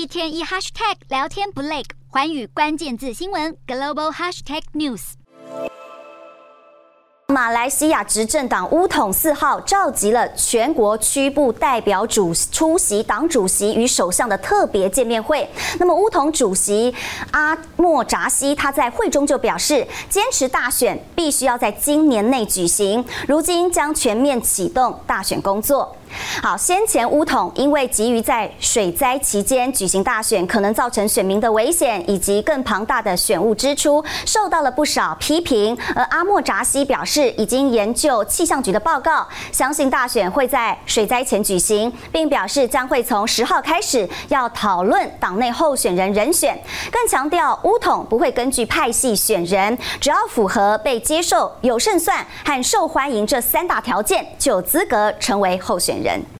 一天一 hashtag 聊天不累，环宇关键字新闻 global hashtag news。马来西亚执政党巫统四号召集了全国区部代表主出席党主席与首相的特别见面会。那么巫统主席阿莫扎西他在会中就表示，坚持大选必须要在今年内举行，如今将全面启动大选工作。好，先前乌统因为急于在水灾期间举行大选，可能造成选民的危险以及更庞大的选务支出，受到了不少批评。而阿莫扎西表示，已经研究气象局的报告，相信大选会在水灾前举行，并表示将会从十号开始要讨论党内候选人人选，更强调乌统不会根据派系选人，只要符合被接受、有胜算和受欢迎这三大条件，就有资格成为候选人。人。